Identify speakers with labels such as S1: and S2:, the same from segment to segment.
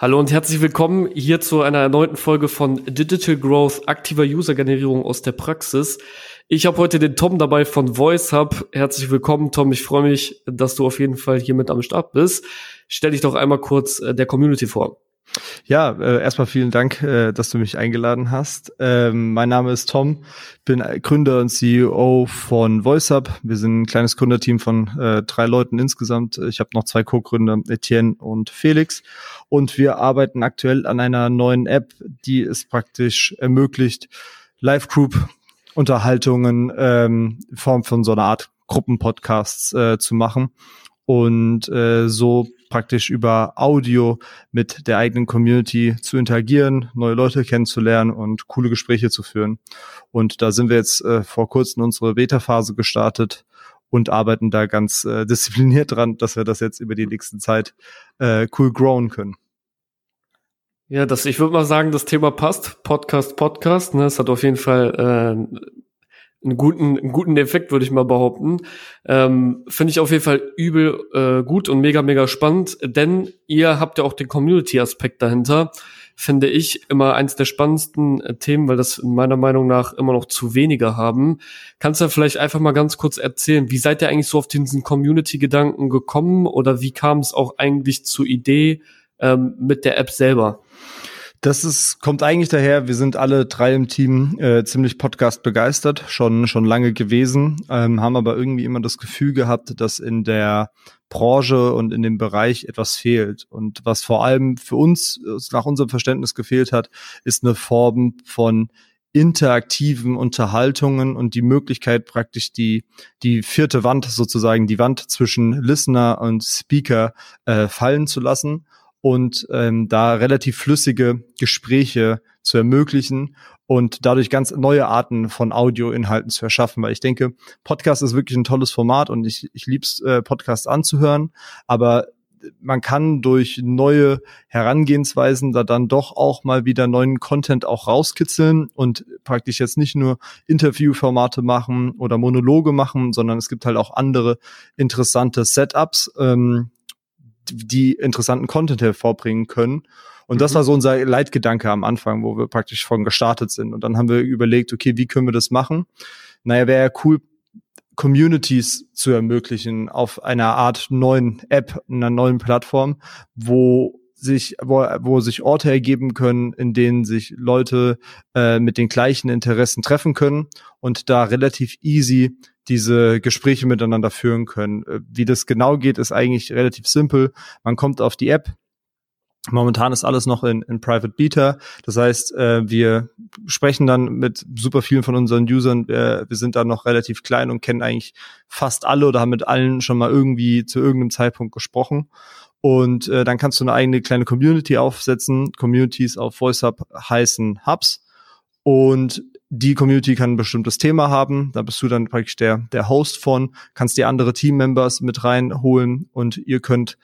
S1: Hallo und herzlich willkommen hier zu einer erneuten Folge von Digital Growth, aktiver User-Generierung aus der Praxis. Ich habe heute den Tom dabei von VoiceHub. Herzlich willkommen, Tom. Ich freue mich, dass du auf jeden Fall hier mit am Start bist. Stell dich doch einmal kurz äh, der Community vor.
S2: Ja, äh, erstmal vielen Dank, äh, dass du mich eingeladen hast. Ähm, mein Name ist Tom, bin Gründer und CEO von VoiceUp. Wir sind ein kleines Gründerteam von äh, drei Leuten insgesamt. Ich habe noch zwei Co-Gründer, Etienne und Felix. Und wir arbeiten aktuell an einer neuen App, die es praktisch ermöglicht, Live-Group-Unterhaltungen ähm, in Form von so einer Art Gruppenpodcasts äh, zu machen und äh, so praktisch über Audio mit der eigenen Community zu interagieren, neue Leute kennenzulernen und coole Gespräche zu führen. Und da sind wir jetzt äh, vor kurzem unsere Beta-Phase gestartet und arbeiten da ganz äh, diszipliniert dran, dass wir das jetzt über die nächste Zeit äh, cool growen können.
S1: Ja, das, ich würde mal sagen, das Thema passt. Podcast, Podcast. Ne, es hat auf jeden Fall äh, einen guten, einen guten Effekt, würde ich mal behaupten. Ähm, Finde ich auf jeden Fall übel äh, gut und mega, mega spannend, denn ihr habt ja auch den Community-Aspekt dahinter. Finde ich immer eins der spannendsten äh, Themen, weil das in meiner Meinung nach immer noch zu wenige haben. Kannst du vielleicht einfach mal ganz kurz erzählen, wie seid ihr eigentlich so auf diesen Community-Gedanken gekommen oder wie kam es auch eigentlich zur Idee ähm, mit der App selber?
S2: Das ist, kommt eigentlich daher, wir sind alle drei im Team äh, ziemlich Podcast begeistert, schon, schon lange gewesen, ähm, haben aber irgendwie immer das Gefühl gehabt, dass in der Branche und in dem Bereich etwas fehlt. Und was vor allem für uns nach unserem Verständnis gefehlt hat, ist eine Form von interaktiven Unterhaltungen und die Möglichkeit praktisch die die vierte Wand sozusagen die Wand zwischen Listener und Speaker äh, fallen zu lassen und ähm, da relativ flüssige Gespräche zu ermöglichen und dadurch ganz neue Arten von Audioinhalten zu erschaffen, weil ich denke, Podcast ist wirklich ein tolles Format und ich, ich lieb's, äh, Podcasts anzuhören, aber man kann durch neue Herangehensweisen da dann doch auch mal wieder neuen Content auch rauskitzeln und praktisch jetzt nicht nur Interviewformate machen oder Monologe machen, sondern es gibt halt auch andere interessante Setups, ähm, die interessanten Content hervorbringen können. Und mhm. das war so unser Leitgedanke am Anfang, wo wir praktisch von gestartet sind. Und dann haben wir überlegt, okay, wie können wir das machen? Naja, wäre ja cool, Communities zu ermöglichen auf einer Art neuen App, einer neuen Plattform, wo sich, wo, wo sich Orte ergeben können, in denen sich Leute äh, mit den gleichen Interessen treffen können und da relativ easy diese Gespräche miteinander führen können. Äh, wie das genau geht, ist eigentlich relativ simpel. Man kommt auf die App. Momentan ist alles noch in, in Private Beta. Das heißt, äh, wir sprechen dann mit super vielen von unseren Usern. Äh, wir sind da noch relativ klein und kennen eigentlich fast alle oder haben mit allen schon mal irgendwie zu irgendeinem Zeitpunkt gesprochen. Und äh, dann kannst du eine eigene kleine Community aufsetzen. Communities auf VoiceUp heißen Hubs. Und die Community kann ein bestimmtes Thema haben. Da bist du dann praktisch der, der Host von, kannst dir andere Teammembers mit reinholen und ihr könnt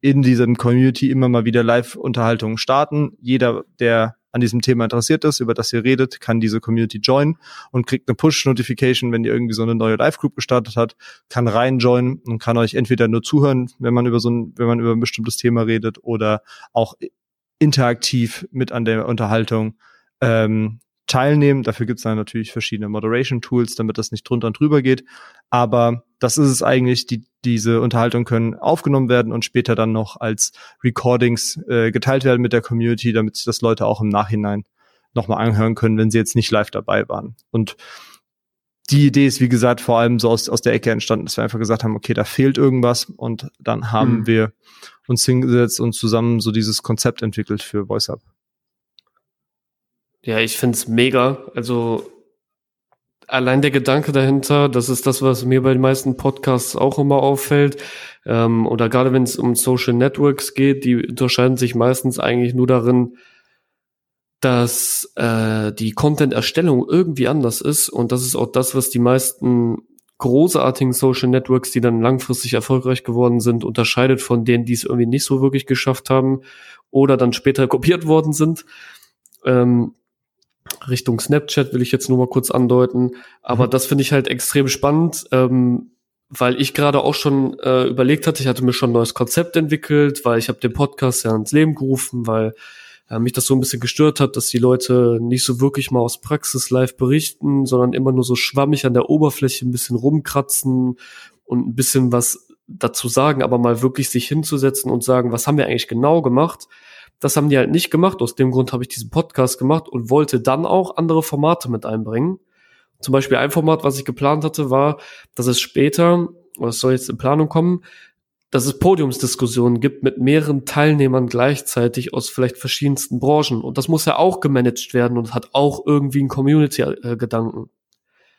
S2: in diesem Community immer mal wieder Live-Unterhaltungen starten. Jeder, der an diesem Thema interessiert ist, über das ihr redet, kann diese Community joinen und kriegt eine Push-Notification, wenn ihr irgendwie so eine neue Live-Group gestartet hat, kann reinjoinen und kann euch entweder nur zuhören, wenn man über so ein, wenn man über ein bestimmtes Thema redet oder auch interaktiv mit an der Unterhaltung ähm, teilnehmen. Dafür gibt es dann natürlich verschiedene Moderation-Tools, damit das nicht drunter und drüber geht. Aber das ist es eigentlich. Die, diese Unterhaltungen können aufgenommen werden und später dann noch als Recordings äh, geteilt werden mit der Community, damit sich das Leute auch im Nachhinein nochmal anhören können, wenn sie jetzt nicht live dabei waren. Und die Idee ist, wie gesagt, vor allem so aus, aus der Ecke entstanden, dass wir einfach gesagt haben, okay, da fehlt irgendwas und dann haben mhm. wir uns hingesetzt und zusammen so dieses Konzept entwickelt für VoiceUp.
S1: Ja, ich find's mega. Also allein der Gedanke dahinter, das ist das, was mir bei den meisten Podcasts auch immer auffällt. Ähm, oder gerade wenn es um Social Networks geht, die unterscheiden sich meistens eigentlich nur darin, dass äh, die Content-Erstellung irgendwie anders ist. Und das ist auch das, was die meisten großartigen Social Networks, die dann langfristig erfolgreich geworden sind, unterscheidet von denen, die es irgendwie nicht so wirklich geschafft haben oder dann später kopiert worden sind. Ähm, Richtung Snapchat will ich jetzt nur mal kurz andeuten. Aber mhm. das finde ich halt extrem spannend. Ähm, weil ich gerade auch schon äh, überlegt hatte, ich hatte mir schon ein neues Konzept entwickelt, weil ich habe den Podcast ja ins Leben gerufen, weil äh, mich das so ein bisschen gestört hat, dass die Leute nicht so wirklich mal aus Praxis live berichten, sondern immer nur so schwammig an der Oberfläche ein bisschen rumkratzen und ein bisschen was dazu sagen, aber mal wirklich sich hinzusetzen und sagen, was haben wir eigentlich genau gemacht? Das haben die halt nicht gemacht. Aus dem Grund habe ich diesen Podcast gemacht und wollte dann auch andere Formate mit einbringen. Zum Beispiel ein Format, was ich geplant hatte, war, dass es später, oder es soll jetzt in Planung kommen, dass es Podiumsdiskussionen gibt mit mehreren Teilnehmern gleichzeitig aus vielleicht verschiedensten Branchen. Und das muss ja auch gemanagt werden und hat auch irgendwie einen Community-Gedanken.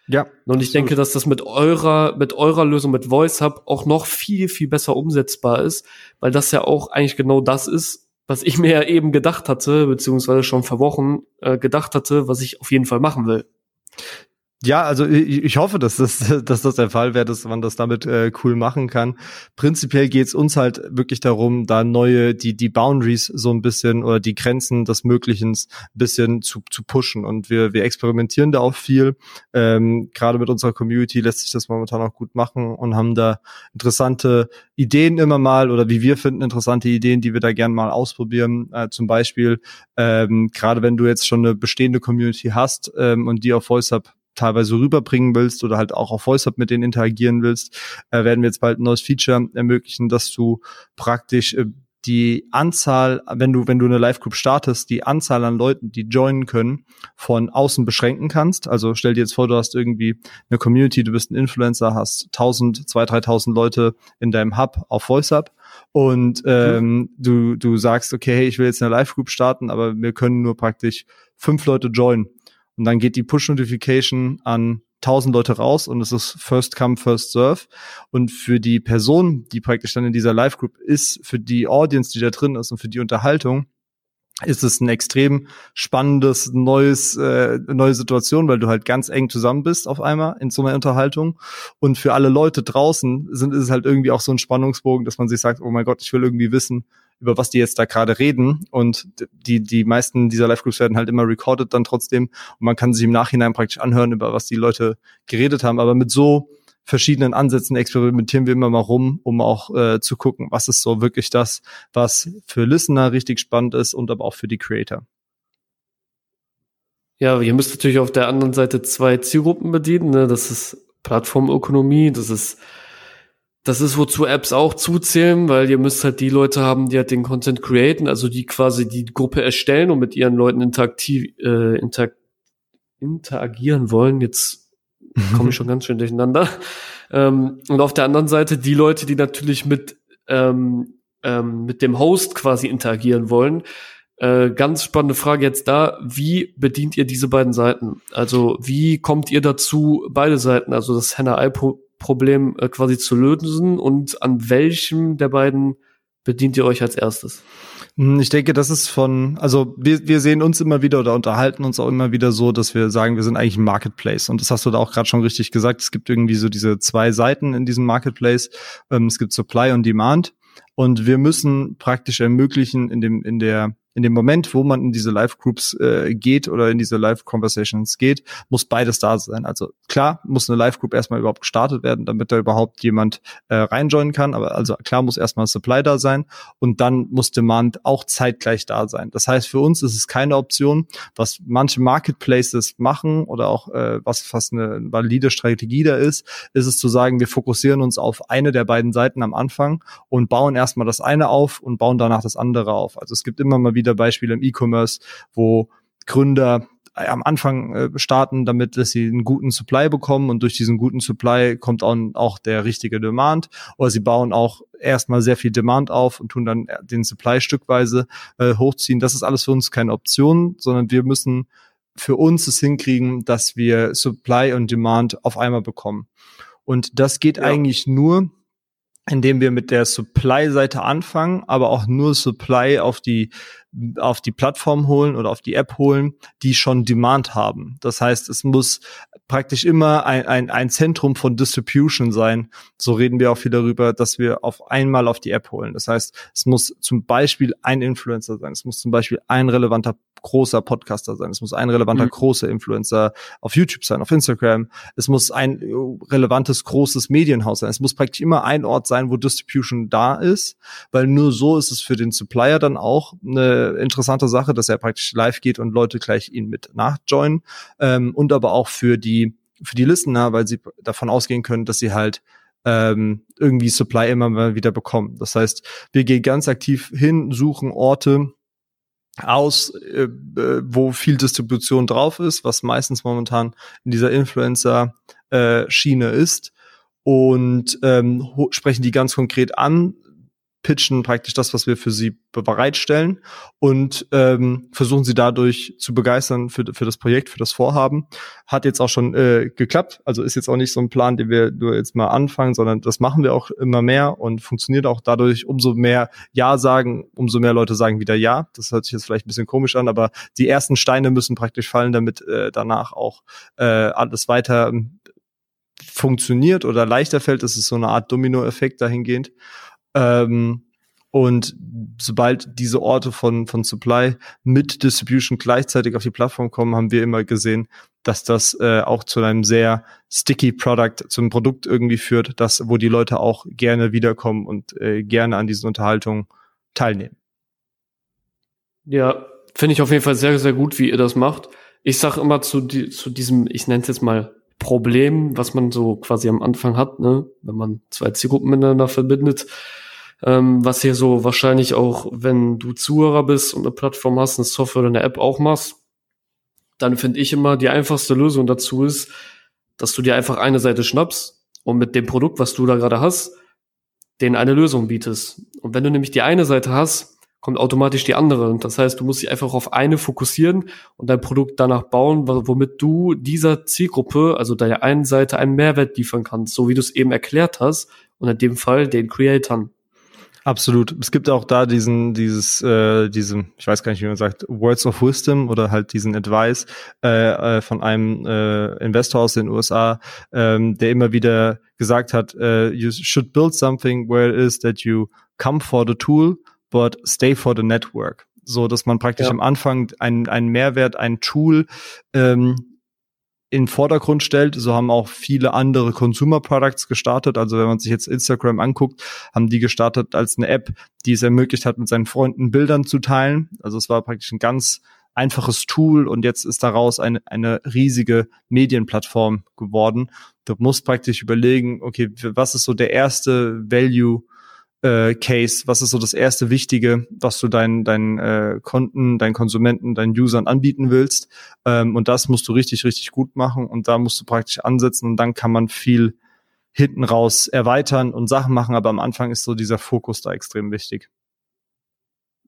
S1: Ja. Und ich denke, dass das mit eurer, mit eurer Lösung, mit Voice Hub auch noch viel, viel besser umsetzbar ist, weil das ja auch eigentlich genau das ist, was ich mir ja eben gedacht hatte, beziehungsweise schon vor Wochen äh, gedacht hatte, was ich auf jeden Fall machen will.
S2: Ja, also ich, hoffe, dass das, dass das der Fall wäre, dass man das damit äh, cool machen kann. Prinzipiell geht's uns halt wirklich darum, da neue, die, die Boundaries so ein bisschen oder die Grenzen des Möglichen ein bisschen zu, zu pushen. Und wir, wir experimentieren da auch viel. Ähm, Gerade mit unserer Community lässt sich das momentan auch gut machen und haben da interessante Ideen immer mal oder wie wir finden, interessante Ideen, die wir da gern mal ausprobieren. Äh, zum Beispiel, ähm, gerade wenn du jetzt schon eine bestehende Community hast ähm, und die auf VoiceUp teilweise rüberbringen willst oder halt auch auf VoiceUp mit denen interagieren willst, äh, werden wir jetzt bald ein neues Feature ermöglichen, dass du praktisch äh, die Anzahl, wenn du, wenn du eine Live-Group startest, die Anzahl an Leuten, die joinen können, von außen beschränken kannst. Also stell dir jetzt vor, du hast irgendwie eine Community, du bist ein Influencer, hast 1000, 2000, 3000 Leute in deinem Hub auf VoiceUp und mhm. ähm, du, du sagst, okay, hey, ich will jetzt eine Live-Group starten, aber wir können nur praktisch fünf Leute joinen. Und dann geht die Push-Notification an 1000 Leute raus und es ist First Come, First Serve. Und für die Person, die praktisch dann in dieser Live-Group ist, für die Audience, die da drin ist und für die Unterhaltung, ist es ein extrem spannendes neues äh, neue Situation, weil du halt ganz eng zusammen bist auf einmal in so einer Unterhaltung und für alle Leute draußen sind ist es halt irgendwie auch so ein Spannungsbogen, dass man sich sagt, oh mein Gott, ich will irgendwie wissen, über was die jetzt da gerade reden und die die meisten dieser Live Groups werden halt immer recorded dann trotzdem und man kann sich im Nachhinein praktisch anhören über was die Leute geredet haben, aber mit so verschiedenen Ansätzen experimentieren wir immer mal rum, um auch äh, zu gucken, was ist so wirklich das, was für Listener richtig spannend ist und aber auch für die Creator.
S1: Ja, ihr müsst natürlich auf der anderen Seite zwei Zielgruppen bedienen. Ne? Das ist Plattformökonomie, das ist das ist, wozu Apps auch zuzählen, weil ihr müsst halt die Leute haben, die halt den Content createn, also die quasi die Gruppe erstellen und mit ihren Leuten interaktiv, äh, inter interagieren wollen. Jetzt komme ich schon ganz schön durcheinander. Ähm, und auf der anderen Seite die Leute, die natürlich mit, ähm, ähm, mit dem Host quasi interagieren wollen. Äh, ganz spannende Frage jetzt da. Wie bedient ihr diese beiden Seiten? Also wie kommt ihr dazu, beide Seiten, also das Henne-Ei-Problem äh, quasi zu lösen und an welchem der beiden bedient ihr euch als erstes?
S2: Hm, ich denke, das ist von, also wir, wir sehen uns immer wieder oder unterhalten uns auch immer wieder so, dass wir sagen, wir sind eigentlich ein Marketplace. Und das hast du da auch gerade schon richtig gesagt. Es gibt irgendwie so diese zwei Seiten in diesem Marketplace. Ähm, es gibt Supply und Demand. Und wir müssen praktisch ermöglichen, in dem, in der in dem Moment, wo man in diese Live-Groups äh, geht oder in diese Live-Conversations geht, muss beides da sein. Also klar muss eine Live-Group erstmal überhaupt gestartet werden, damit da überhaupt jemand äh, reinjoinen kann. Aber also klar muss erstmal Supply da sein und dann muss Demand auch zeitgleich da sein. Das heißt, für uns ist es keine Option, was manche Marketplaces machen oder auch äh, was fast eine valide Strategie da ist, ist es zu sagen, wir fokussieren uns auf eine der beiden Seiten am Anfang und bauen erstmal das eine auf und bauen danach das andere auf. Also es gibt immer mal wieder wieder Beispiele im E-Commerce, wo Gründer äh, am Anfang äh, starten, damit dass sie einen guten Supply bekommen und durch diesen guten Supply kommt auch, auch der richtige Demand oder sie bauen auch erstmal sehr viel Demand auf und tun dann den Supply stückweise äh, hochziehen. Das ist alles für uns keine Option, sondern wir müssen für uns es hinkriegen, dass wir Supply und Demand auf einmal bekommen. Und das geht ja. eigentlich nur, indem wir mit der Supply-Seite anfangen, aber auch nur Supply auf die auf die Plattform holen oder auf die App holen, die schon Demand haben. Das heißt, es muss praktisch immer ein, ein, ein Zentrum von Distribution sein. So reden wir auch viel darüber, dass wir auf einmal auf die App holen. Das heißt, es muss zum Beispiel ein Influencer sein, es muss zum Beispiel ein relevanter großer Podcaster sein, es muss ein relevanter mhm. großer Influencer auf YouTube sein, auf Instagram, es muss ein relevantes großes Medienhaus sein. Es muss praktisch immer ein Ort sein, wo Distribution da ist, weil nur so ist es für den Supplier dann auch eine interessante Sache, dass er praktisch live geht und Leute gleich ihn mit nachjoinen ähm, und aber auch für die für die Listener, weil sie davon ausgehen können, dass sie halt ähm, irgendwie Supply immer mal wieder bekommen. Das heißt, wir gehen ganz aktiv hin, suchen Orte aus, äh, äh wo viel Distribution drauf ist, was meistens momentan in dieser Influencer-Schiene äh, ist und ähm, sprechen die ganz konkret an, pitchen praktisch das, was wir für sie bereitstellen und ähm, versuchen sie dadurch zu begeistern für, für das Projekt, für das Vorhaben. Hat jetzt auch schon äh, geklappt, also ist jetzt auch nicht so ein Plan, den wir nur jetzt mal anfangen, sondern das machen wir auch immer mehr und funktioniert auch dadurch, umso mehr Ja sagen, umso mehr Leute sagen wieder Ja. Das hört sich jetzt vielleicht ein bisschen komisch an, aber die ersten Steine müssen praktisch fallen, damit äh, danach auch äh, alles weiter funktioniert oder leichter fällt. Das ist so eine Art Domino-Effekt dahingehend. Ähm, und sobald diese Orte von, von Supply mit Distribution gleichzeitig auf die Plattform kommen, haben wir immer gesehen, dass das äh, auch zu einem sehr sticky Product, zum Produkt irgendwie führt, das, wo die Leute auch gerne wiederkommen und äh, gerne an diesen Unterhaltungen teilnehmen.
S1: Ja, finde ich auf jeden Fall sehr, sehr gut, wie ihr das macht. Ich sage immer zu, die, zu diesem, ich nenne es jetzt mal Problem, was man so quasi am Anfang hat, ne, wenn man zwei Zielgruppen miteinander verbindet ähm, was hier so wahrscheinlich auch, wenn du Zuhörer bist und eine Plattform hast, eine Software oder eine App auch machst, dann finde ich immer, die einfachste Lösung dazu ist, dass du dir einfach eine Seite schnappst und mit dem Produkt, was du da gerade hast, denen eine Lösung bietest. Und wenn du nämlich die eine Seite hast, kommt automatisch die andere. Und das heißt, du musst dich einfach auf eine fokussieren und dein Produkt danach bauen, womit du dieser Zielgruppe, also deiner einen Seite, einen Mehrwert liefern kannst, so wie du es eben erklärt hast und in dem Fall den Creatoren.
S2: Absolut. Es gibt auch da diesen, dieses, äh, diesen, ich weiß gar nicht, wie man sagt, Words of Wisdom oder halt diesen Advice äh, äh, von einem äh, Investor aus den USA, ähm, der immer wieder gesagt hat, äh, you should build something where it is that you come for the tool, but stay for the network. So, dass man praktisch ja. am Anfang einen, einen Mehrwert, ein Tool ähm, in Vordergrund stellt. So haben auch viele andere Consumer Products gestartet. Also wenn man sich jetzt Instagram anguckt, haben die gestartet als eine App, die es ermöglicht hat, mit seinen Freunden Bildern zu teilen. Also es war praktisch ein ganz einfaches Tool und jetzt ist daraus eine, eine riesige Medienplattform geworden. Du musst praktisch überlegen, okay, was ist so der erste Value äh, Case? Was ist so das erste Wichtige, was du deinen deinen äh, Konten, deinen Konsumenten, deinen Usern anbieten willst? Ähm, und das musst du richtig, richtig gut machen und da musst du praktisch ansetzen und dann kann man viel hinten raus erweitern und Sachen machen, aber am Anfang ist so dieser Fokus da extrem wichtig.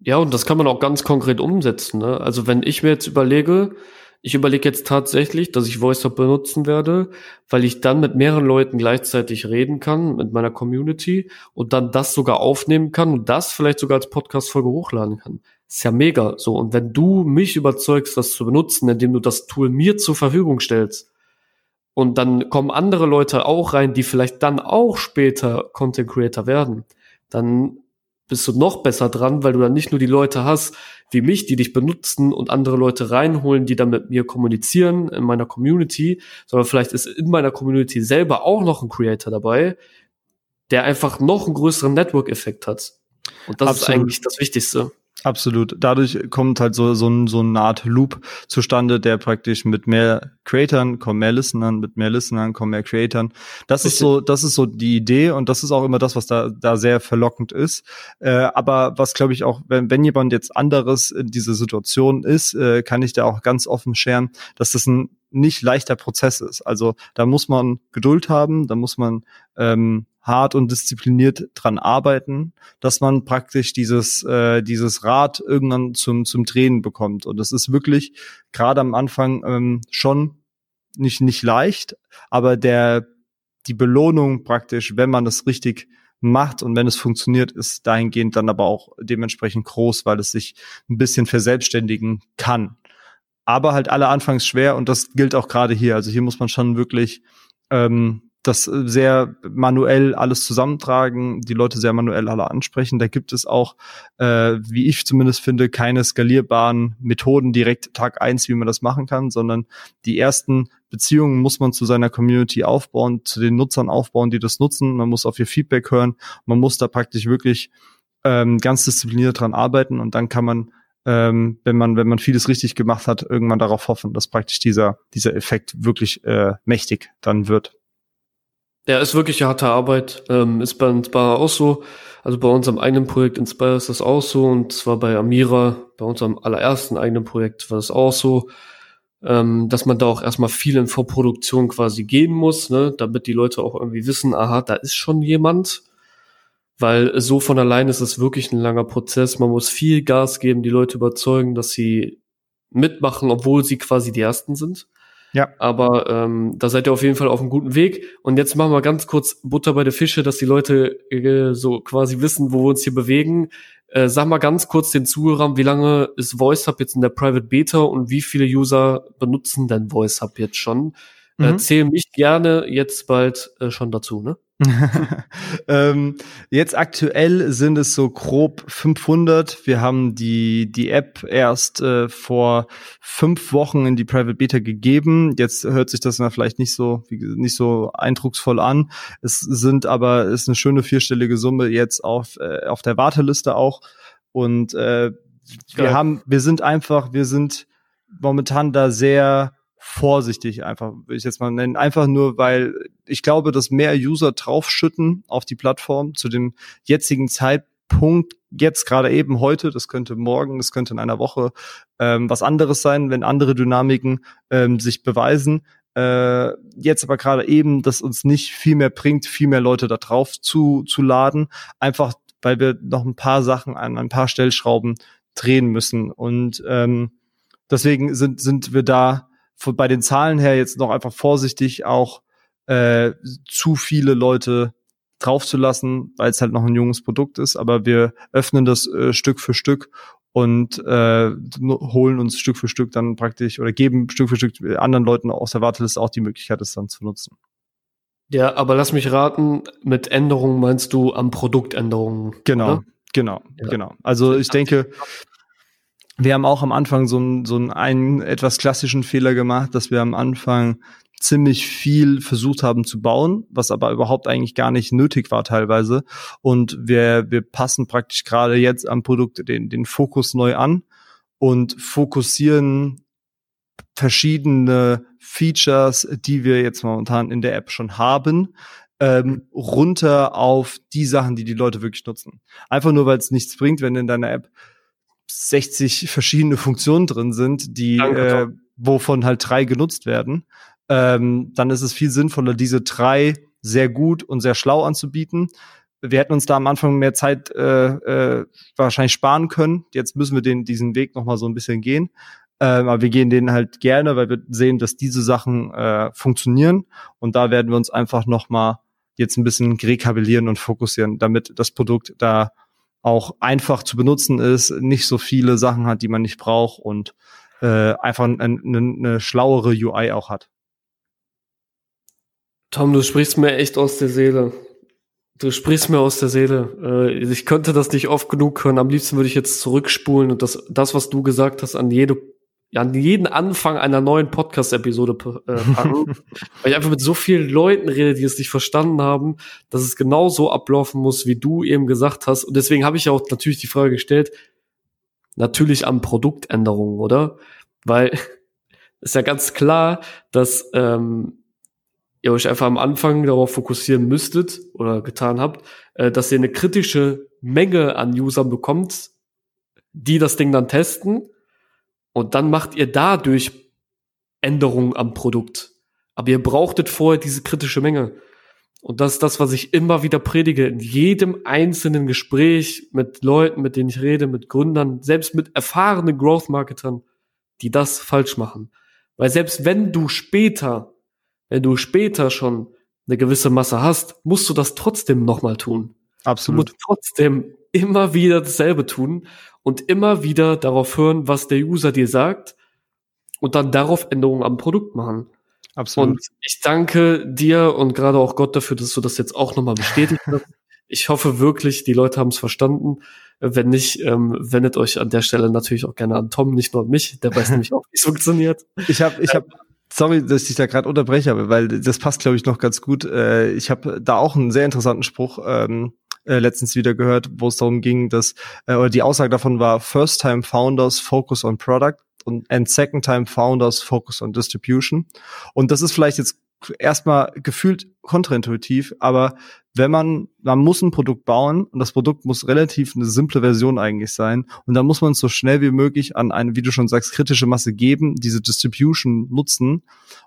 S1: Ja, und das kann man auch ganz konkret umsetzen. Ne? Also wenn ich mir jetzt überlege, ich überlege jetzt tatsächlich, dass ich VoiceUp benutzen werde, weil ich dann mit mehreren Leuten gleichzeitig reden kann, mit meiner Community und dann das sogar aufnehmen kann und das vielleicht sogar als Podcast-Folge hochladen kann. ist ja mega so. Und wenn du mich überzeugst, das zu benutzen, indem du das Tool mir zur Verfügung stellst, und dann kommen andere Leute auch rein, die vielleicht dann auch später Content Creator werden, dann bist du noch besser dran, weil du dann nicht nur die Leute hast wie mich, die dich benutzen und andere Leute reinholen, die dann mit mir kommunizieren in meiner Community, sondern vielleicht ist in meiner Community selber auch noch ein Creator dabei, der einfach noch einen größeren Network-Effekt hat. Und das Absolut. ist eigentlich das Wichtigste.
S2: Absolut. Dadurch kommt halt so, so, ein, so eine Art Loop zustande, der praktisch mit mehr Creatern kommen mehr Listenern, mit mehr Listenern kommen mehr Creatern. Das ist so, das ist so die Idee und das ist auch immer das, was da, da sehr verlockend ist. Äh, aber was glaube ich auch, wenn, wenn jemand jetzt anderes in dieser Situation ist, äh, kann ich da auch ganz offen scheren, dass das ein nicht leichter Prozess ist. Also da muss man Geduld haben, da muss man ähm, hart und diszipliniert dran arbeiten, dass man praktisch dieses, äh, dieses Rad irgendwann zum, zum Drehen bekommt. Und das ist wirklich gerade am Anfang ähm, schon nicht, nicht leicht, aber der, die Belohnung praktisch, wenn man es richtig macht und wenn es funktioniert, ist dahingehend dann aber auch dementsprechend groß, weil es sich ein bisschen verselbstständigen kann. aber halt alle anfangs schwer und das gilt auch gerade hier. Also hier muss man schon wirklich ähm, das äh, sehr manuell alles zusammentragen, die Leute sehr manuell alle ansprechen. Da gibt es auch, äh, wie ich zumindest finde, keine skalierbaren Methoden direkt Tag eins, wie man das machen kann, sondern die ersten Beziehungen muss man zu seiner Community aufbauen, zu den Nutzern aufbauen, die das nutzen. Man muss auf ihr Feedback hören. Man muss da praktisch wirklich ähm, ganz diszipliniert dran arbeiten und dann kann man ähm, wenn man, wenn man vieles richtig gemacht hat, irgendwann darauf hoffen, dass praktisch dieser, dieser Effekt wirklich äh, mächtig dann wird.
S1: Ja, ist wirklich harte Arbeit. Ähm, ist bei Inspire auch so. Also bei unserem eigenen Projekt Inspire ist das auch so. Und zwar bei Amira, bei unserem allerersten eigenen Projekt war das auch so, ähm, dass man da auch erstmal viel in Vorproduktion quasi gehen muss, ne, damit die Leute auch irgendwie wissen, aha, da ist schon jemand. Weil so von allein ist es wirklich ein langer Prozess. Man muss viel Gas geben, die Leute überzeugen, dass sie mitmachen, obwohl sie quasi die Ersten sind. Ja. Aber ähm, da seid ihr auf jeden Fall auf einem guten Weg. Und jetzt machen wir ganz kurz Butter bei der Fische, dass die Leute äh, so quasi wissen, wo wir uns hier bewegen. Äh, sag mal ganz kurz den Zuhörern, wie lange ist VoiceHub jetzt in der Private Beta und wie viele User benutzen denn VoiceHub jetzt schon? Mhm. Erzähl mich gerne jetzt bald äh, schon dazu, ne?
S2: ähm, jetzt aktuell sind es so grob 500. Wir haben die, die App erst äh, vor fünf Wochen in die Private Beta gegeben. Jetzt hört sich das dann vielleicht nicht so, nicht so eindrucksvoll an. Es sind aber, ist eine schöne vierstellige Summe jetzt auf, äh, auf der Warteliste auch. Und äh, wir haben, wir sind einfach, wir sind momentan da sehr vorsichtig einfach, will ich jetzt mal nennen. Einfach nur, weil ich glaube, dass mehr User draufschütten auf die Plattform zu dem jetzigen Zeitpunkt, jetzt gerade eben heute, das könnte morgen, das könnte in einer Woche ähm, was anderes sein, wenn andere Dynamiken ähm, sich beweisen. Äh, jetzt aber gerade eben, dass uns nicht viel mehr bringt, viel mehr Leute da drauf zu, zu laden, einfach weil wir noch ein paar Sachen an ein paar Stellschrauben drehen müssen. Und ähm, deswegen sind, sind wir da von, bei den Zahlen her jetzt noch einfach vorsichtig auch äh, zu viele Leute draufzulassen, weil es halt noch ein junges Produkt ist. Aber wir öffnen das äh, Stück für Stück und äh, holen uns Stück für Stück dann praktisch oder geben Stück für Stück anderen Leuten aus der Warteliste auch die Möglichkeit, es dann zu nutzen.
S1: Ja, aber lass mich raten, mit Änderungen meinst du am Produktänderungen?
S2: Genau, oder? genau, ja. genau. Also ich denke, wir haben auch am Anfang so, einen, so einen, einen etwas klassischen Fehler gemacht, dass wir am Anfang ziemlich viel versucht haben zu bauen, was aber überhaupt eigentlich gar nicht nötig war teilweise. Und wir, wir passen praktisch gerade jetzt am Produkt den, den Fokus neu an und fokussieren verschiedene Features, die wir jetzt momentan in der App schon haben, ähm, runter auf die Sachen, die die Leute wirklich nutzen. Einfach nur, weil es nichts bringt, wenn in deiner App 60 verschiedene Funktionen drin sind, die äh, wovon halt drei genutzt werden, ähm, dann ist es viel sinnvoller, diese drei sehr gut und sehr schlau anzubieten. Wir hätten uns da am Anfang mehr Zeit äh, äh, wahrscheinlich sparen können. Jetzt müssen wir den, diesen Weg noch mal so ein bisschen gehen. Ähm, aber wir gehen den halt gerne, weil wir sehen, dass diese Sachen äh, funktionieren. Und da werden wir uns einfach noch mal jetzt ein bisschen rekabellieren und fokussieren, damit das Produkt da auch einfach zu benutzen ist, nicht so viele Sachen hat, die man nicht braucht und äh, einfach eine, eine schlauere UI auch hat.
S1: Tom, du sprichst mir echt aus der Seele. Du sprichst mir aus der Seele. Äh, ich könnte das nicht oft genug hören. Am liebsten würde ich jetzt zurückspulen und das, das was du gesagt hast, an jede an jeden Anfang einer neuen Podcast-Episode äh, packen, weil ich einfach mit so vielen Leuten rede, die es nicht verstanden haben, dass es genau so ablaufen muss, wie du eben gesagt hast. Und deswegen habe ich ja auch natürlich die Frage gestellt, natürlich an Produktänderungen, oder? Weil ist ja ganz klar, dass ähm, ihr euch einfach am Anfang darauf fokussieren müsstet oder getan habt, äh, dass ihr eine kritische Menge an Usern bekommt, die das Ding dann testen und dann macht ihr dadurch Änderungen am Produkt. Aber ihr brauchtet vorher diese kritische Menge. Und das ist das, was ich immer wieder predige. In jedem einzelnen Gespräch mit Leuten, mit denen ich rede, mit Gründern, selbst mit erfahrenen Growth-Marketern, die das falsch machen. Weil selbst wenn du später, wenn du später schon eine gewisse Masse hast, musst du das trotzdem nochmal tun.
S2: Absolut.
S1: Du musst trotzdem immer wieder dasselbe tun und immer wieder darauf hören, was der User dir sagt und dann darauf Änderungen am Produkt machen.
S2: Absolut.
S1: Und ich danke dir und gerade auch Gott dafür, dass du das jetzt auch nochmal bestätigt hast. Ich hoffe wirklich, die Leute haben es verstanden. Wenn nicht, ähm, wendet euch an der Stelle natürlich auch gerne an Tom, nicht nur an mich. Der weiß nämlich auch, wie es funktioniert.
S2: Ich habe, ich habe, sorry, dass ich dich da gerade unterbreche, weil das passt, glaube ich, noch ganz gut. Äh, ich habe da auch einen sehr interessanten Spruch ähm, äh, letztens wieder gehört, wo es darum ging, dass äh, oder die Aussage davon war: First-time Founders focus on product und and Second-time Founders focus on distribution. Und das ist vielleicht jetzt erstmal gefühlt kontraintuitiv, aber wenn man, man muss ein Produkt bauen und das Produkt muss relativ eine simple Version eigentlich sein und dann muss man es so schnell wie möglich an eine, wie du schon sagst, kritische Masse geben, diese Distribution nutzen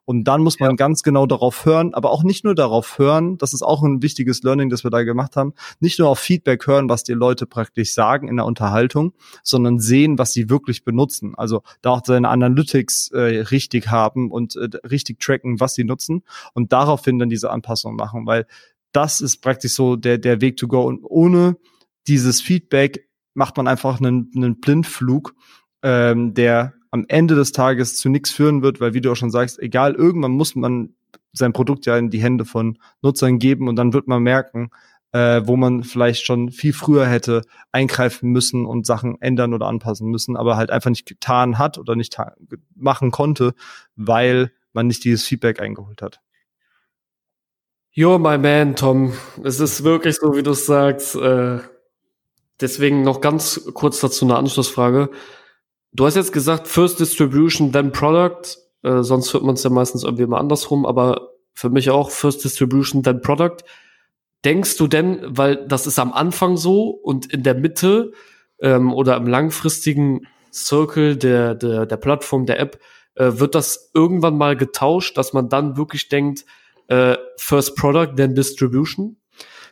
S2: und dann muss man ja. ganz genau darauf hören, aber auch nicht nur darauf hören, das ist auch ein wichtiges Learning, das wir da gemacht haben, nicht nur auf Feedback hören, was die Leute praktisch sagen in der Unterhaltung, sondern sehen, was sie wirklich benutzen. Also da auch seine Analytics äh, richtig haben und äh, richtig tracken, was sie nutzen und daraufhin dann diese Anpassung machen, weil das ist praktisch so der, der Weg to go. Und ohne dieses Feedback macht man einfach einen, einen Blindflug, ähm, der am Ende des Tages zu nichts führen wird, weil wie du auch schon sagst, egal, irgendwann muss man sein Produkt ja in die Hände von Nutzern geben und dann wird man merken, äh, wo man vielleicht schon viel früher hätte eingreifen müssen und Sachen ändern oder anpassen müssen, aber halt einfach nicht getan hat oder nicht machen konnte, weil man nicht dieses Feedback eingeholt hat.
S1: You're my man, Tom. Es ist wirklich so, wie du es sagst. Äh, deswegen noch ganz kurz dazu eine Anschlussfrage. Du hast jetzt gesagt, First Distribution, then Product. Äh, sonst hört man es ja meistens irgendwie immer andersrum, aber für mich auch First Distribution, then Product. Denkst du denn, weil das ist am Anfang so und in der Mitte ähm, oder im langfristigen Circle der, der, der Plattform, der App, äh, wird das irgendwann mal getauscht, dass man dann wirklich denkt, äh, First Product, then Distribution?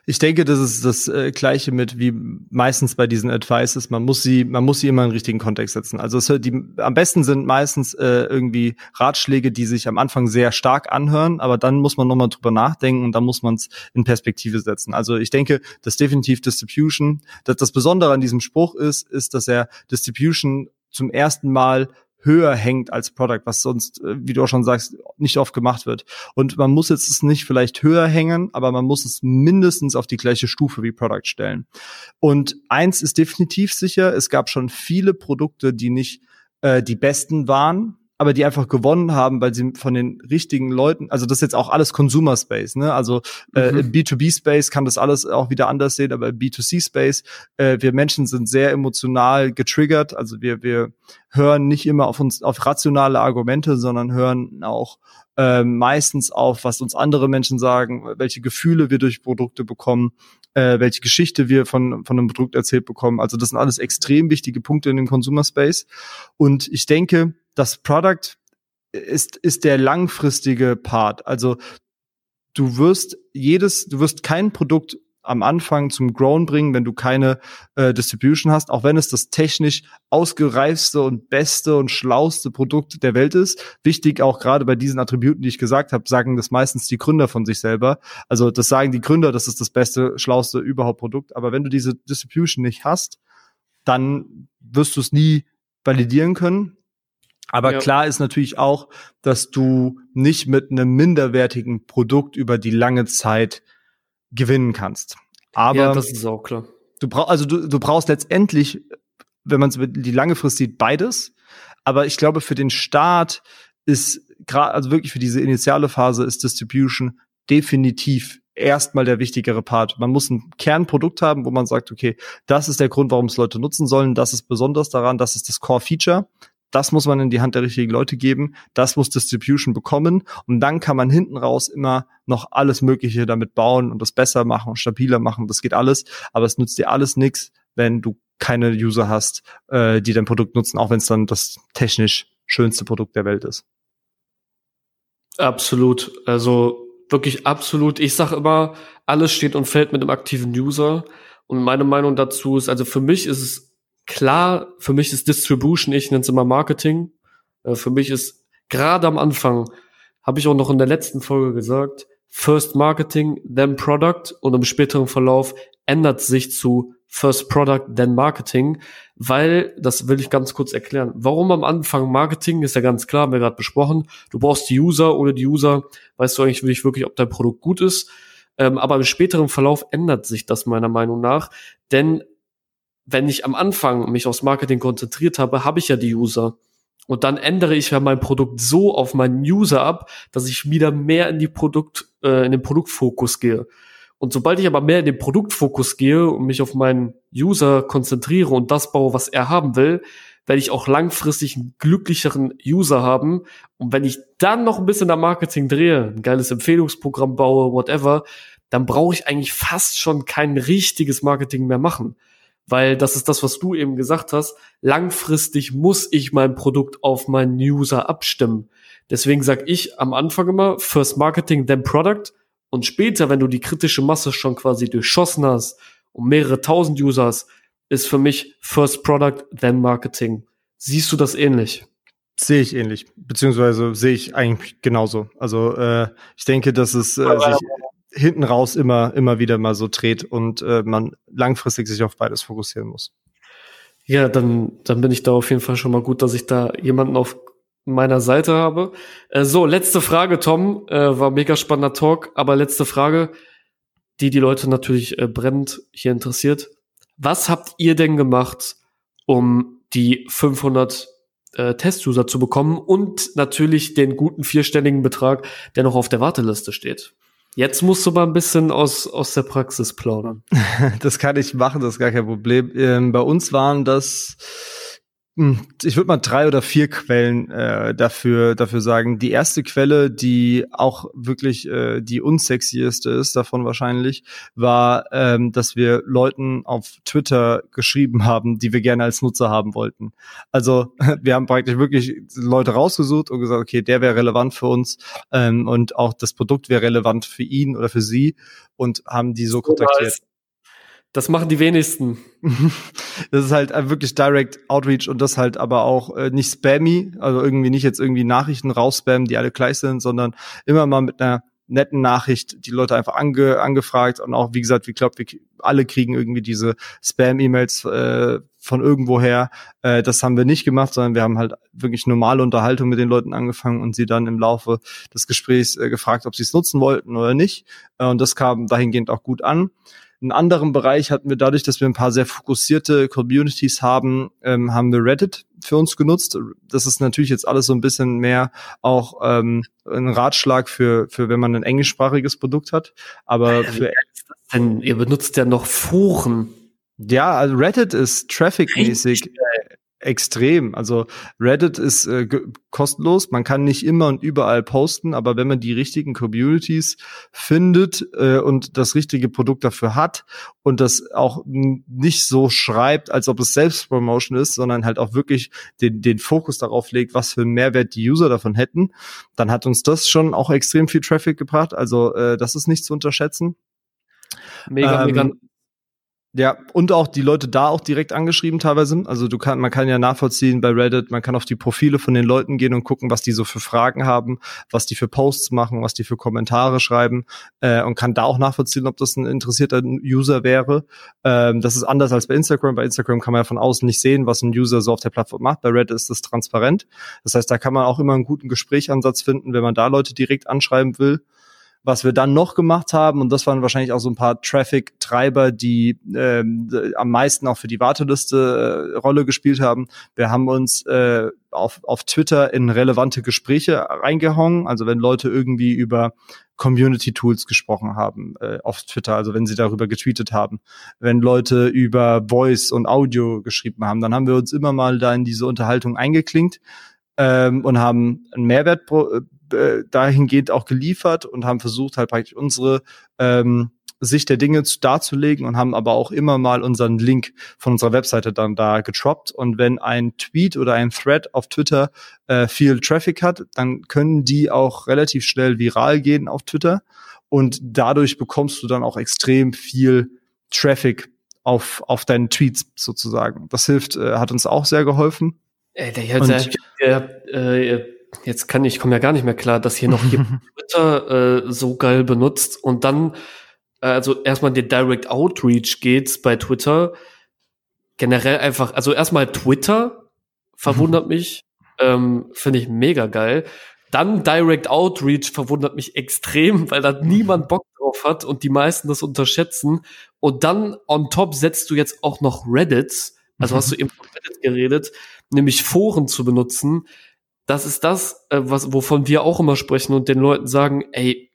S2: Ich denke, das ist das äh, gleiche mit wie meistens bei diesen Advices. Man muss sie, man muss sie immer in den richtigen Kontext setzen. Also es, die am besten sind meistens äh, irgendwie Ratschläge, die sich am Anfang sehr stark anhören, aber dann muss man nochmal drüber nachdenken und dann muss man es in Perspektive setzen. Also ich denke, dass definitiv Distribution, dass das Besondere an diesem Spruch ist, ist, dass er Distribution zum ersten Mal höher hängt als Product, was sonst, äh, wie du auch schon sagst, nicht oft gemacht wird. Und man muss jetzt es nicht vielleicht höher hängen, aber man muss es mindestens auf die gleiche Stufe wie Product stellen. Und eins ist definitiv sicher, es gab schon viele Produkte, die nicht äh, die besten waren, aber die einfach gewonnen haben, weil sie von den richtigen Leuten, also das ist jetzt auch alles Consumer Space, ne? Also äh, mhm. B2B Space kann das alles auch wieder anders sehen, aber B2C Space, äh, wir Menschen sind sehr emotional getriggert, also wir wir hören nicht immer auf uns auf rationale Argumente, sondern hören auch äh, meistens auf, was uns andere Menschen sagen, welche Gefühle wir durch Produkte bekommen, äh, welche Geschichte wir von von einem Produkt erzählt bekommen. Also das sind alles extrem wichtige Punkte in dem Consumer Space und ich denke das Product ist, ist der langfristige Part. Also du wirst jedes, du wirst kein Produkt am Anfang zum Grown bringen, wenn du keine äh, Distribution hast, auch wenn es das technisch ausgereifste und beste und schlauste Produkt der Welt ist. Wichtig auch gerade bei diesen Attributen, die ich gesagt habe, sagen das meistens die Gründer von sich selber. Also das sagen die Gründer, das ist das beste, schlauste überhaupt Produkt. Aber wenn du diese Distribution nicht hast, dann wirst du es nie validieren können. Aber ja. klar ist natürlich auch, dass du nicht mit einem minderwertigen Produkt über die lange Zeit gewinnen kannst. Aber ja,
S1: das ist auch klar.
S2: Du brauchst also du, du brauchst letztendlich, wenn man es die lange Frist sieht, beides. Aber ich glaube, für den Start ist gerade, also wirklich für diese initiale Phase ist Distribution definitiv erstmal der wichtigere Part. Man muss ein Kernprodukt haben, wo man sagt, okay, das ist der Grund, warum es Leute nutzen sollen, das ist besonders daran, das ist das Core Feature. Das muss man in die Hand der richtigen Leute geben. Das muss Distribution bekommen. Und dann kann man hinten raus immer noch alles Mögliche damit bauen und das besser machen und stabiler machen. Das geht alles. Aber es nützt dir alles nichts, wenn du keine User hast, äh, die dein Produkt nutzen, auch wenn es dann das technisch schönste Produkt der Welt ist.
S1: Absolut. Also wirklich absolut. Ich sag immer, alles steht und fällt mit dem aktiven User. Und meine Meinung dazu ist, also für mich ist es klar, für mich ist Distribution, ich nenne es immer Marketing. Äh, für mich ist gerade am Anfang, habe ich auch noch in der letzten Folge gesagt, First Marketing, then Product und im späteren Verlauf ändert sich zu First Product, then Marketing, weil, das will ich ganz kurz erklären, warum am Anfang Marketing ist ja ganz klar, haben wir gerade besprochen, du brauchst die User, ohne die User weißt du eigentlich wirklich, ob dein Produkt gut ist, ähm, aber im späteren Verlauf ändert sich das meiner Meinung nach, denn wenn ich am Anfang mich aufs Marketing konzentriert habe, habe ich ja die User. Und dann ändere ich ja mein Produkt so auf meinen User ab, dass ich wieder mehr in die Produkt, äh, in den Produktfokus gehe. Und sobald ich aber mehr in den Produktfokus gehe und mich auf meinen User konzentriere und das baue, was er haben will, werde ich auch langfristig einen glücklicheren User haben. Und wenn ich dann noch ein bisschen am Marketing drehe, ein geiles Empfehlungsprogramm baue, whatever, dann brauche ich eigentlich fast schon kein richtiges Marketing mehr machen. Weil das ist das, was du eben gesagt hast. Langfristig muss ich mein Produkt auf meinen User abstimmen. Deswegen sage ich am Anfang immer, First Marketing, then Product. Und später, wenn du die kritische Masse schon quasi durchschossen hast und mehrere tausend Users, ist für mich First Product, then Marketing. Siehst du das ähnlich?
S2: Sehe ich ähnlich, beziehungsweise sehe ich eigentlich genauso. Also äh, ich denke, dass es äh, sich hinten raus immer, immer wieder mal so dreht und äh, man langfristig sich auf beides fokussieren muss.
S1: Ja, dann, dann bin ich da auf jeden Fall schon mal gut, dass ich da jemanden auf meiner Seite habe. Äh, so, letzte Frage, Tom. Äh, war mega spannender Talk, aber letzte Frage, die die Leute natürlich äh, brennend hier interessiert. Was habt ihr denn gemacht, um die 500 äh, Test-User zu bekommen und natürlich den guten vierstelligen Betrag, der noch auf der Warteliste steht? Jetzt musst du mal ein bisschen aus, aus der Praxis plaudern.
S2: Das kann ich machen, das ist gar kein Problem. Ähm, bei uns waren das ich würde mal drei oder vier Quellen äh, dafür dafür sagen. Die erste Quelle, die auch wirklich äh, die unsexieste ist davon wahrscheinlich, war, ähm, dass wir Leuten auf Twitter geschrieben haben, die wir gerne als Nutzer haben wollten. Also wir haben praktisch wirklich Leute rausgesucht und gesagt, okay, der wäre relevant für uns ähm, und auch das Produkt wäre relevant für ihn oder für sie und haben die so kontaktiert.
S1: Das machen die wenigsten.
S2: das ist halt wirklich Direct Outreach und das halt aber auch äh, nicht spammy, also irgendwie nicht jetzt irgendwie Nachrichten rausspammen, die alle gleich sind, sondern immer mal mit einer netten Nachricht die Leute einfach ange, angefragt und auch, wie gesagt, ich glaube, wir alle kriegen irgendwie diese Spam-E-Mails äh, von irgendwoher. Äh, das haben wir nicht gemacht, sondern wir haben halt wirklich normale Unterhaltung mit den Leuten angefangen und sie dann im Laufe des Gesprächs äh, gefragt, ob sie es nutzen wollten oder nicht. Äh, und das kam dahingehend auch gut an. Einen anderen Bereich hatten wir dadurch, dass wir ein paar sehr fokussierte Communities haben, ähm, haben wir Reddit für uns genutzt. Das ist natürlich jetzt alles so ein bisschen mehr auch ähm, ein Ratschlag für, für wenn man ein englischsprachiges Produkt hat. Aber für
S1: denn ihr benutzt ja noch Foren.
S2: Ja, also Reddit ist trafficmäßig extrem. Also Reddit ist äh, kostenlos, man kann nicht immer und überall posten, aber wenn man die richtigen Communities findet äh, und das richtige Produkt dafür hat und das auch nicht so schreibt, als ob es Selbstpromotion ist, sondern halt auch wirklich den, den Fokus darauf legt, was für einen Mehrwert die User davon hätten, dann hat uns das schon auch extrem viel Traffic gebracht. Also äh, das ist nicht zu unterschätzen. Mega, ähm, mega ja, und auch die Leute da auch direkt angeschrieben teilweise. Also du kann, man kann ja nachvollziehen bei Reddit, man kann auf die Profile von den Leuten gehen und gucken, was die so für Fragen haben, was die für Posts machen, was die für Kommentare schreiben äh, und kann da auch nachvollziehen, ob das ein interessierter User wäre. Ähm, das ist anders als bei Instagram. Bei Instagram kann man ja von außen nicht sehen, was ein User so auf der Plattform macht. Bei Reddit ist das transparent. Das heißt, da kann man auch immer einen guten Gesprächansatz finden, wenn man da Leute direkt anschreiben will. Was wir dann noch gemacht haben, und das waren wahrscheinlich auch so ein paar Traffic-Treiber, die ähm, am meisten auch für die Warteliste äh, Rolle gespielt haben. Wir haben uns äh, auf, auf Twitter in relevante Gespräche reingehauen. Also wenn Leute irgendwie über Community Tools gesprochen haben äh, auf Twitter, also wenn sie darüber getweetet haben, wenn Leute über Voice und Audio geschrieben haben, dann haben wir uns immer mal da in diese Unterhaltung eingeklinkt ähm, und haben einen Mehrwert pro, äh, dahingehend auch geliefert und haben versucht halt praktisch unsere ähm, Sicht der Dinge zu, darzulegen und haben aber auch immer mal unseren Link von unserer Webseite dann da getroppt. Und wenn ein Tweet oder ein Thread auf Twitter äh, viel Traffic hat, dann können die auch relativ schnell viral gehen auf Twitter. Und dadurch bekommst du dann auch extrem viel Traffic auf, auf deinen Tweets sozusagen. Das hilft, äh, hat uns auch sehr geholfen.
S1: Ey, der, der, der, der, jetzt kann ich komme ja gar nicht mehr klar, dass hier noch jemand Twitter äh, so geil benutzt und dann also erstmal den Direct Outreach geht bei Twitter. Generell einfach, also erstmal Twitter verwundert mich, ähm, finde ich mega geil. Dann Direct Outreach verwundert mich extrem, weil da niemand Bock drauf hat und die meisten das unterschätzen. Und dann on top setzt du jetzt auch noch Reddit, also hast du eben von Reddit geredet, nämlich Foren zu benutzen. Das ist das, äh, was, wovon wir auch immer sprechen und den Leuten sagen, ey,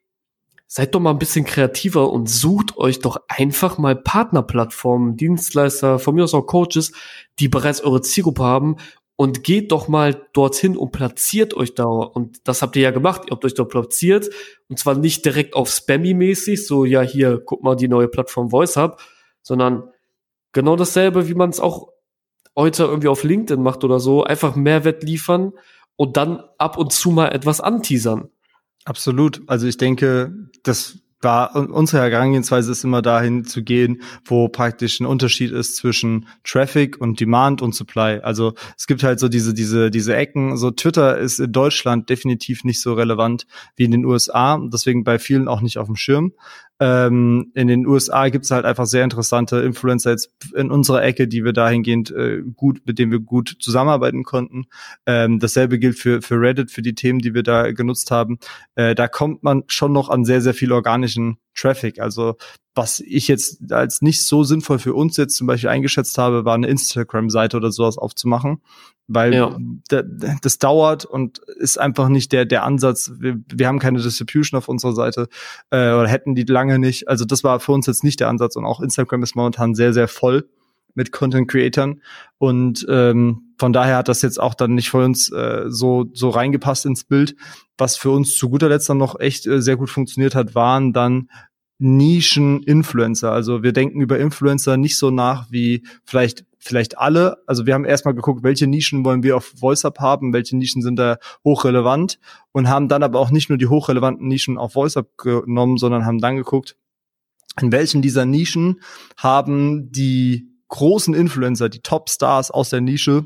S1: seid doch mal ein bisschen kreativer und sucht euch doch einfach mal Partnerplattformen, Dienstleister, von mir aus auch Coaches, die bereits eure Zielgruppe haben und geht doch mal dorthin und platziert euch da. Und das habt ihr ja gemacht. Ihr habt euch dort platziert. Und zwar nicht direkt auf Spammy-mäßig, so, ja, hier, guck mal die neue Plattform VoiceHub, sondern genau dasselbe, wie man es auch heute irgendwie auf LinkedIn macht oder so. Einfach Mehrwert liefern und dann ab und zu mal etwas anteasern.
S2: Absolut. Also ich denke, das war unsere Herangehensweise ist immer dahin zu gehen, wo praktisch ein Unterschied ist zwischen Traffic und Demand und Supply. Also es gibt halt so diese diese diese Ecken. So Twitter ist in Deutschland definitiv nicht so relevant wie in den USA, deswegen bei vielen auch nicht auf dem Schirm. Ähm, in den USA gibt es halt einfach sehr interessante Influencer jetzt in unserer Ecke, die wir dahingehend äh, gut, mit denen wir gut zusammenarbeiten konnten. Ähm, dasselbe gilt für, für Reddit, für die Themen, die wir da genutzt haben. Äh, da kommt man schon noch an sehr, sehr viel organischen Traffic. Also was ich jetzt als nicht so sinnvoll für uns jetzt zum Beispiel eingeschätzt habe, war eine Instagram-Seite oder sowas aufzumachen, weil ja. das dauert und ist einfach nicht der der Ansatz. Wir, wir haben keine Distribution auf unserer Seite äh, oder hätten die lange nicht. Also das war für uns jetzt nicht der Ansatz und auch Instagram ist momentan sehr sehr voll mit Content Creatern und ähm, von daher hat das jetzt auch dann nicht für uns äh, so so reingepasst ins Bild. Was für uns zu guter Letzt dann noch echt äh, sehr gut funktioniert hat, waren dann Nischen-Influencer. Also wir denken über Influencer nicht so nach wie vielleicht vielleicht alle. Also wir haben erstmal geguckt, welche Nischen wollen wir auf VoiceUp haben, welche Nischen sind da hochrelevant und haben dann aber auch nicht nur die hochrelevanten Nischen auf VoiceUp genommen, sondern haben dann geguckt, in welchen dieser Nischen haben die großen Influencer, die Top-Stars aus der Nische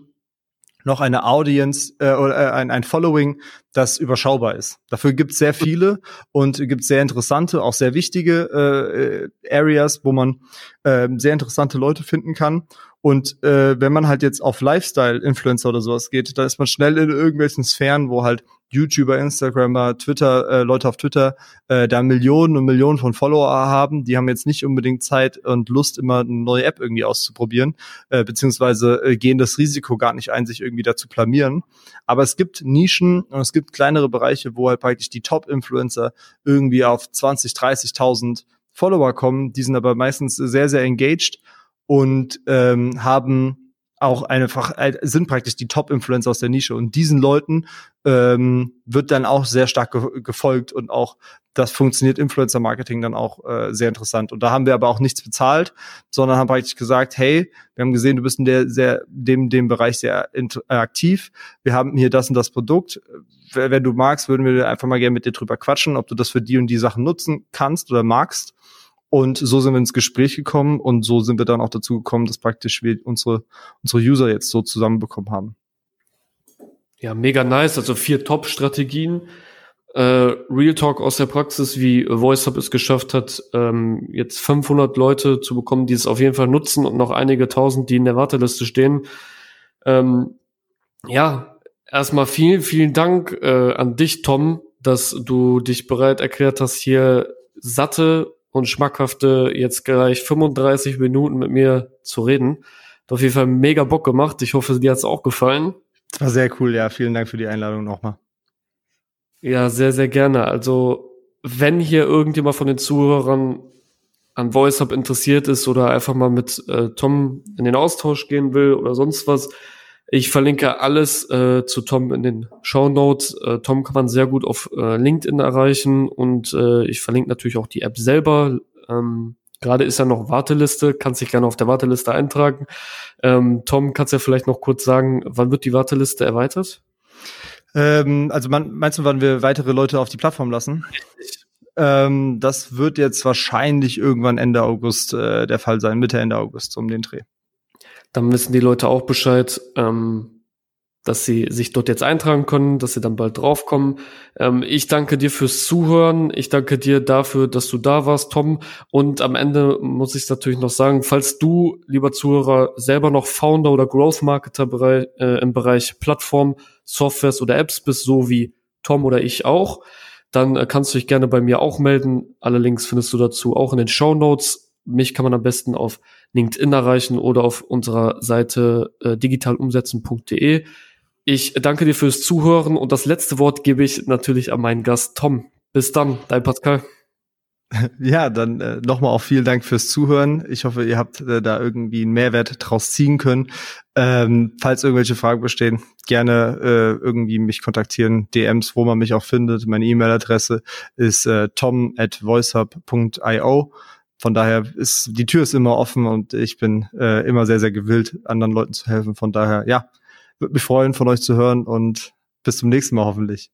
S2: noch eine Audience äh, oder äh, ein, ein Following, das überschaubar ist. Dafür gibt es sehr viele und gibt sehr interessante, auch sehr wichtige äh, Areas, wo man äh, sehr interessante Leute finden kann. Und äh, wenn man halt jetzt auf Lifestyle-Influencer oder sowas geht, da ist man schnell in irgendwelchen Sphären, wo halt YouTuber, Instagrammer, Twitter, äh, Leute auf Twitter äh, da Millionen und Millionen von Follower haben. Die haben jetzt nicht unbedingt Zeit und Lust, immer eine neue App irgendwie auszuprobieren, äh, beziehungsweise äh, gehen das Risiko gar nicht ein, sich irgendwie dazu blamieren. Aber es gibt Nischen und es gibt kleinere Bereiche, wo halt praktisch die Top-Influencer irgendwie auf 20, 30.000 Follower kommen. Die sind aber meistens sehr, sehr engaged und ähm, haben auch einfach äh, sind praktisch die Top-Influencer aus der Nische und diesen Leuten ähm, wird dann auch sehr stark ge gefolgt und auch das funktioniert Influencer-Marketing dann auch äh, sehr interessant. Und da haben wir aber auch nichts bezahlt, sondern haben praktisch gesagt, hey, wir haben gesehen, du bist in der sehr dem dem Bereich sehr aktiv. Wir haben hier das und das Produkt. Wenn du magst, würden wir einfach mal gerne mit dir drüber quatschen, ob du das für die und die Sachen nutzen kannst oder magst. Und so sind wir ins Gespräch gekommen und so sind wir dann auch dazu gekommen, dass praktisch wir unsere, unsere User jetzt so zusammenbekommen haben.
S1: Ja, mega nice. Also vier Top-Strategien. Äh, Real Talk aus der Praxis, wie VoiceUp es geschafft hat, ähm, jetzt 500 Leute zu bekommen, die es auf jeden Fall nutzen und noch einige tausend, die in der Warteliste stehen. Ähm, ja, erstmal vielen, vielen Dank äh, an dich, Tom, dass du dich bereit erklärt hast, hier satte und schmackhafte jetzt gleich 35 Minuten mit mir zu reden. Hat auf jeden Fall mega Bock gemacht. Ich hoffe, dir hat's auch gefallen.
S2: Das war sehr cool, ja. Vielen Dank für die Einladung nochmal.
S1: Ja, sehr, sehr gerne. Also, wenn hier irgendjemand von den Zuhörern an VoiceUp interessiert ist oder einfach mal mit äh, Tom in den Austausch gehen will oder sonst was, ich verlinke alles äh, zu Tom in den Show Notes. Äh, Tom kann man sehr gut auf äh, LinkedIn erreichen und äh, ich verlinke natürlich auch die App selber. Ähm, Gerade ist ja noch Warteliste, kannst dich gerne auf der Warteliste eintragen. Ähm, Tom, kannst du ja vielleicht noch kurz sagen, wann wird die Warteliste erweitert?
S2: Ähm, also man, meinst du, wann wir weitere Leute auf die Plattform lassen? Richtig. Ähm, das wird jetzt wahrscheinlich irgendwann Ende August äh, der Fall sein, Mitte, Ende August um den Dreh
S1: dann wissen die Leute auch Bescheid. Ähm, dass sie sich dort jetzt eintragen können, dass sie dann bald draufkommen. Ähm, ich danke dir fürs Zuhören. Ich danke dir dafür, dass du da warst, Tom. Und am Ende muss ich natürlich noch sagen, falls du, lieber Zuhörer, selber noch Founder oder Growth Marketer Bereich, äh, im Bereich Plattform, Softwares oder Apps bist, so wie Tom oder ich auch, dann äh, kannst du dich gerne bei mir auch melden. Alle Links findest du dazu auch in den Show Notes. Mich kann man am besten auf LinkedIn erreichen oder auf unserer Seite äh, digitalumsetzen.de. Ich danke dir fürs Zuhören und das letzte Wort gebe ich natürlich an meinen Gast Tom. Bis dann, dein Pascal.
S2: Ja, dann äh, nochmal auch vielen Dank fürs Zuhören. Ich hoffe, ihr habt äh, da irgendwie einen Mehrwert draus ziehen können. Ähm, falls irgendwelche Fragen bestehen, gerne äh, irgendwie mich kontaktieren. DMs, wo man mich auch findet. Meine E-Mail-Adresse ist äh, tom at voicehub.io. Von daher ist die Tür ist immer offen und ich bin äh, immer sehr, sehr gewillt, anderen Leuten zu helfen. Von daher, ja, würde mich freuen, von euch zu hören und bis zum nächsten Mal hoffentlich.